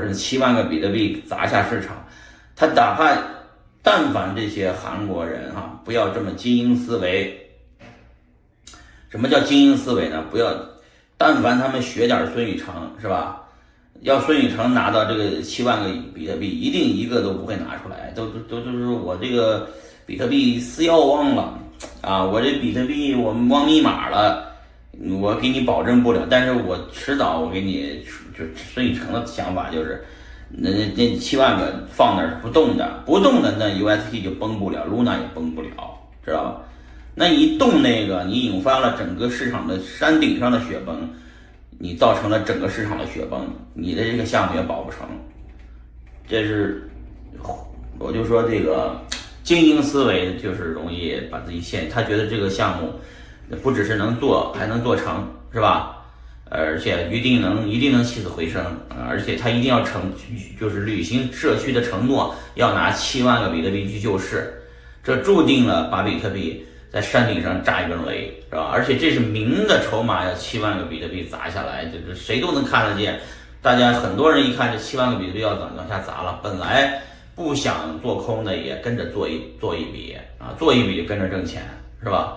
是七万个比特币砸下市场，他哪怕但凡这些韩国人哈，不要这么精英思维。什么叫精英思维呢？不要，但凡他们学点孙宇成是吧？要孙宇成拿到这个七万个比特币，一定一个都不会拿出来，都都都就是我这个比特币私钥忘了啊，我这比特币我忘密码了，我给你保证不了，但是我迟早我给你，就孙宇成的想法就是，那那七万个放那儿不动的，不动的那 UST 就崩不了，Luna 也崩不了，知道吧？那一动那个，你引发了整个市场的山顶上的雪崩，你造成了整个市场的雪崩，你的这个项目也保不成。这是，我就说这个精英思维就是容易把自己陷，他觉得这个项目不只是能做，还能做成，是吧？而且一定能一定能起死回生，而且他一定要成，就是履行社区的承诺，要拿七万个比特币去救市，这注定了把比特币。在山顶上炸一根雷，是吧？而且这是明的筹码，要七万个比特币砸下来，这这谁都能看得见。大家很多人一看这七万个比特币要往往下砸了，本来不想做空的也跟着做一做一笔啊，做一笔就跟着挣钱，是吧？